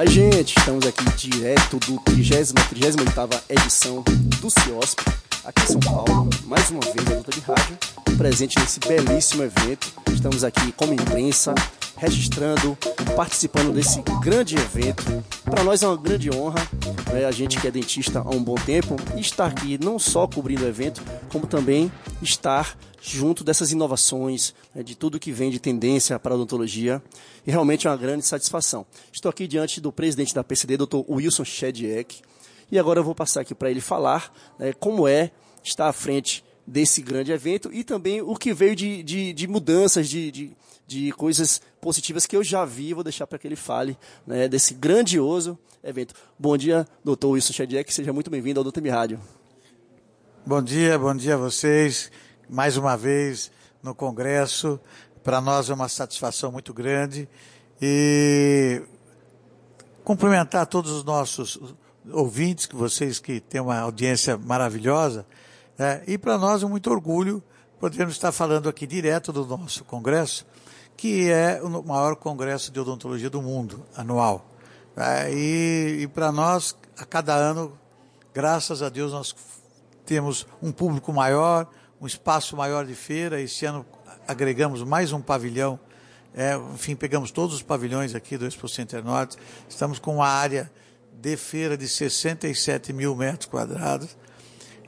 Aí, gente, estamos aqui direto do 30, 38 edição do CIOSP, aqui em São Paulo. Mais uma vez, a luta de rádio, presente nesse belíssimo evento. Estamos aqui como imprensa, registrando, participando desse grande evento. Para nós é uma grande honra, né, a gente que é dentista há um bom tempo, estar aqui não só cobrindo o evento, como também estar junto dessas inovações, né, de tudo que vem de tendência para a odontologia, e realmente é uma grande satisfação. Estou aqui diante do presidente da PCD, Dr. Wilson Shediek, e agora eu vou passar aqui para ele falar né, como é estar à frente desse grande evento e também o que veio de, de, de mudanças, de, de, de, coisas positivas que eu já vi. Vou deixar para que ele fale né, desse grandioso evento. Bom dia, doutor Wilson Shediek, seja muito bem-vindo ao Doutor Rádio. Bom dia, bom dia a vocês. Mais uma vez no Congresso. Para nós é uma satisfação muito grande. E cumprimentar todos os nossos ouvintes, que vocês que têm uma audiência maravilhosa. É, e para nós é muito orgulho podermos estar falando aqui direto do nosso congresso, que é o maior congresso de odontologia do mundo, anual. É, e, e para nós, a cada ano, graças a Deus, nós temos um público maior, um espaço maior de feira. Este ano agregamos mais um pavilhão. É, enfim, pegamos todos os pavilhões aqui do Expo Center Norte. Estamos com uma área de feira de 67 mil metros quadrados.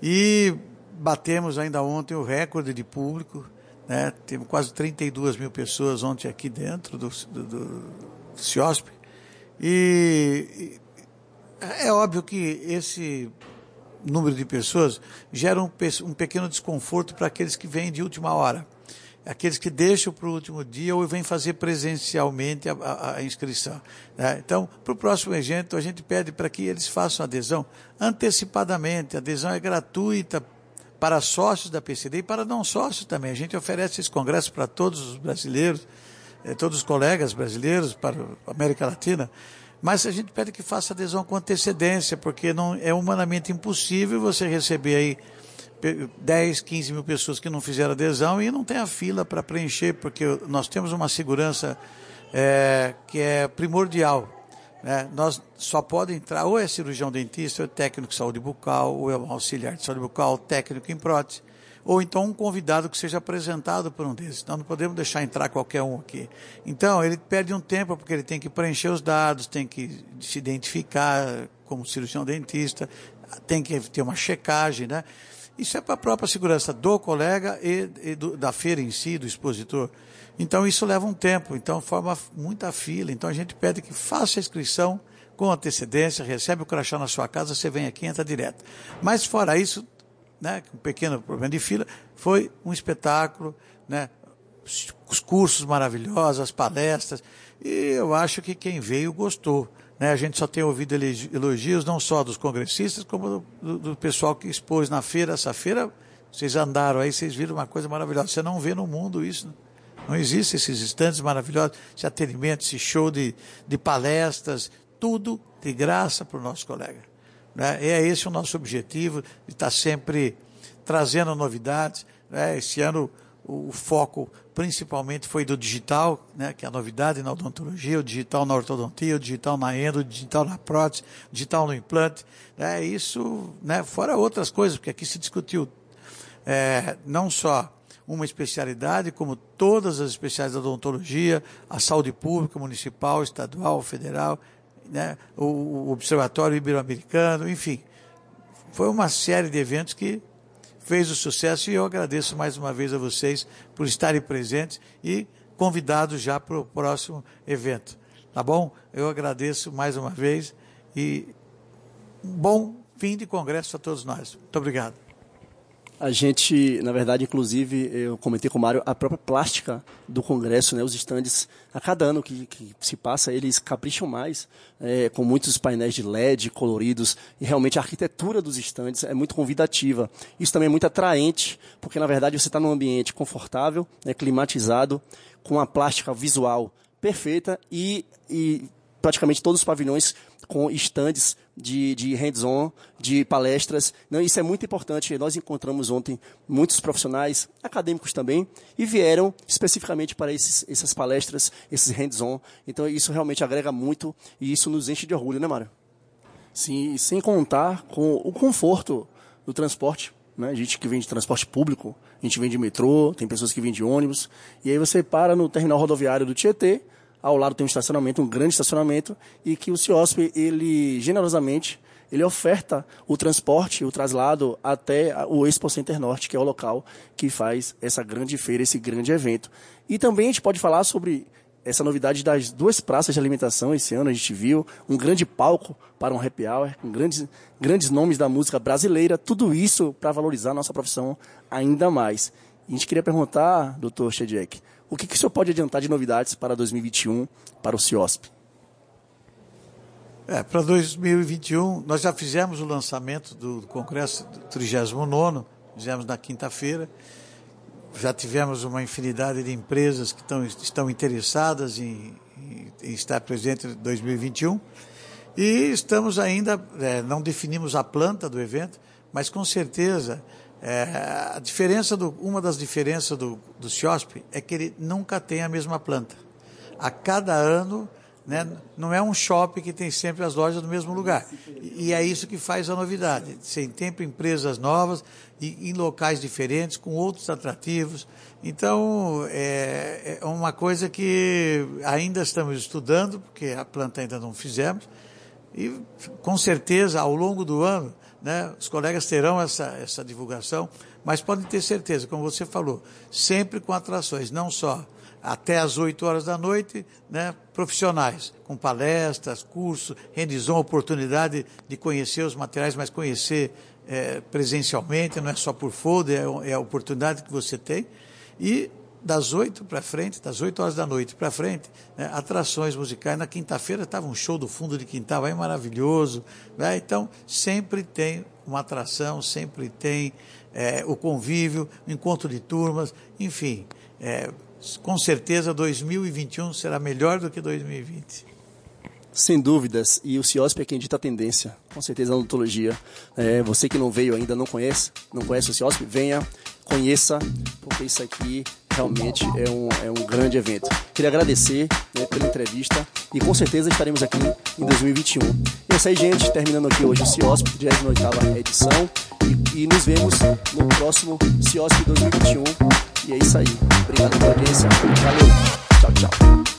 E batemos ainda ontem o recorde de público, né? Teve quase 32 mil pessoas ontem aqui dentro do, do, do CIOSP. E, e é óbvio que esse número de pessoas gera um, um pequeno desconforto para aqueles que vêm de última hora. Aqueles que deixam para o último dia ou vêm fazer presencialmente a, a, a inscrição. Né? Então, para o próximo evento, a gente pede para que eles façam adesão antecipadamente. A adesão é gratuita para sócios da PCD e para não sócios também. A gente oferece esse congresso para todos os brasileiros, eh, todos os colegas brasileiros, para a América Latina, mas a gente pede que faça adesão com antecedência, porque não é humanamente impossível você receber aí 10, 15 mil pessoas que não fizeram adesão e não tem a fila para preencher, porque nós temos uma segurança é, que é primordial né? Nós só pode entrar ou é cirurgião dentista, ou é técnico de saúde bucal, ou é um auxiliar de saúde bucal, técnico em prótese, ou então um convidado que seja apresentado por um desses. Nós não podemos deixar entrar qualquer um aqui. Então, ele perde um tempo porque ele tem que preencher os dados, tem que se identificar como cirurgião dentista, tem que ter uma checagem, né? Isso é para a própria segurança do colega e, e do, da feira em si, do expositor. Então isso leva um tempo, então forma muita fila. Então a gente pede que faça a inscrição com antecedência, recebe o crachá na sua casa, você vem aqui e entra direto. Mas fora isso, né, um pequeno problema de fila, foi um espetáculo, né, os cursos maravilhosos, as palestras, e eu acho que quem veio gostou. Né? A gente só tem ouvido elogios não só dos congressistas, como do, do pessoal que expôs na feira. Essa feira, vocês andaram aí, vocês viram uma coisa maravilhosa. Você não vê no mundo isso. Né? Não existe esses estandes maravilhosos, esse atendimento, esse show de, de palestras, tudo de graça para o nosso colega. Né? É esse o nosso objetivo, de estar sempre trazendo novidades. Né? Esse ano o, o foco principalmente foi do digital, né? que é a novidade na odontologia, o digital na ortodontia, o digital na endo, o digital na prótese, o digital no implante. Né? Isso, né? fora outras coisas, porque aqui se discutiu é, não só uma especialidade, como todas as especialidades da odontologia, a saúde pública, municipal, estadual, federal, né, o, o Observatório Ibero-Americano, enfim. Foi uma série de eventos que fez o sucesso e eu agradeço mais uma vez a vocês por estarem presentes e convidados já para o próximo evento. Tá bom? Eu agradeço mais uma vez e um bom fim de congresso a todos nós. Muito obrigado. A gente, na verdade, inclusive, eu comentei com o Mário, a própria plástica do Congresso, né, os estandes, a cada ano que, que se passa, eles capricham mais, é, com muitos painéis de LED coloridos, e realmente a arquitetura dos estandes é muito convidativa. Isso também é muito atraente, porque, na verdade, você está num ambiente confortável, né, climatizado, com a plástica visual perfeita e, e praticamente todos os pavilhões com estandes de, de hands-on, de palestras. Não, isso é muito importante. Nós encontramos ontem muitos profissionais, acadêmicos também, e vieram especificamente para esses, essas palestras, esses hands-on. Então, isso realmente agrega muito e isso nos enche de orgulho, né, Mário? Sim, sem contar com o conforto do transporte. Né? A gente que vem de transporte público, a gente vem de metrô, tem pessoas que vêm de ônibus. E aí você para no terminal rodoviário do Tietê, ao lado tem um estacionamento, um grande estacionamento, e que o CIOSP, ele generosamente, ele oferta o transporte, o traslado até o Expo Center Norte, que é o local que faz essa grande feira, esse grande evento. E também a gente pode falar sobre essa novidade das duas praças de alimentação esse ano a gente viu um grande palco para um happy hour com grandes, grandes nomes da música brasileira tudo isso para valorizar a nossa profissão ainda mais e a gente queria perguntar doutor Shedek o que, que o senhor pode adiantar de novidades para 2021 para o CIOSP? É, para 2021 nós já fizemos o lançamento do congresso 39 fizemos na quinta-feira. Já tivemos uma infinidade de empresas que estão, estão interessadas em, em, estar presente em 2021 e estamos ainda, é, não definimos a planta do evento, mas com certeza é, a diferença do, uma das diferenças do, do CIOSP é que ele nunca tem a mesma planta. A cada ano né? Não é um shopping que tem sempre as lojas no mesmo lugar. E é isso que faz a novidade. Sempre empresas novas e em locais diferentes, com outros atrativos. Então, é, é uma coisa que ainda estamos estudando, porque a planta ainda não fizemos. E, com certeza, ao longo do ano, né, os colegas terão essa, essa divulgação, mas podem ter certeza, como você falou, sempre com atrações, não só até às 8 horas da noite, né, profissionais, com palestras, cursos, rendizão, oportunidade de conhecer os materiais, mas conhecer é, presencialmente, não é só por folder, é, é a oportunidade que você tem. E das 8 para frente, das 8 horas da noite para frente, né, atrações musicais. Na quinta-feira estava um show do fundo de quintal, aí maravilhoso. Né? Então, sempre tem uma atração, sempre tem é, o convívio, o encontro de turmas, enfim. É, com certeza 2021 será melhor do que 2020. Sem dúvidas, e o CIOSP é quem dita a tendência, com certeza na odontologia. É, você que não veio ainda, não conhece, não conhece o CIOSP, venha, conheça, porque isso aqui realmente é um, é um grande evento. Queria agradecer né, pela entrevista e com certeza estaremos aqui em 2021. É isso aí, gente, terminando aqui hoje o CIOSP, 28 edição, e, e nos vemos no próximo CIOSP 2021. E é isso aí. Obrigado pela audiência. Valeu. Tchau, tchau.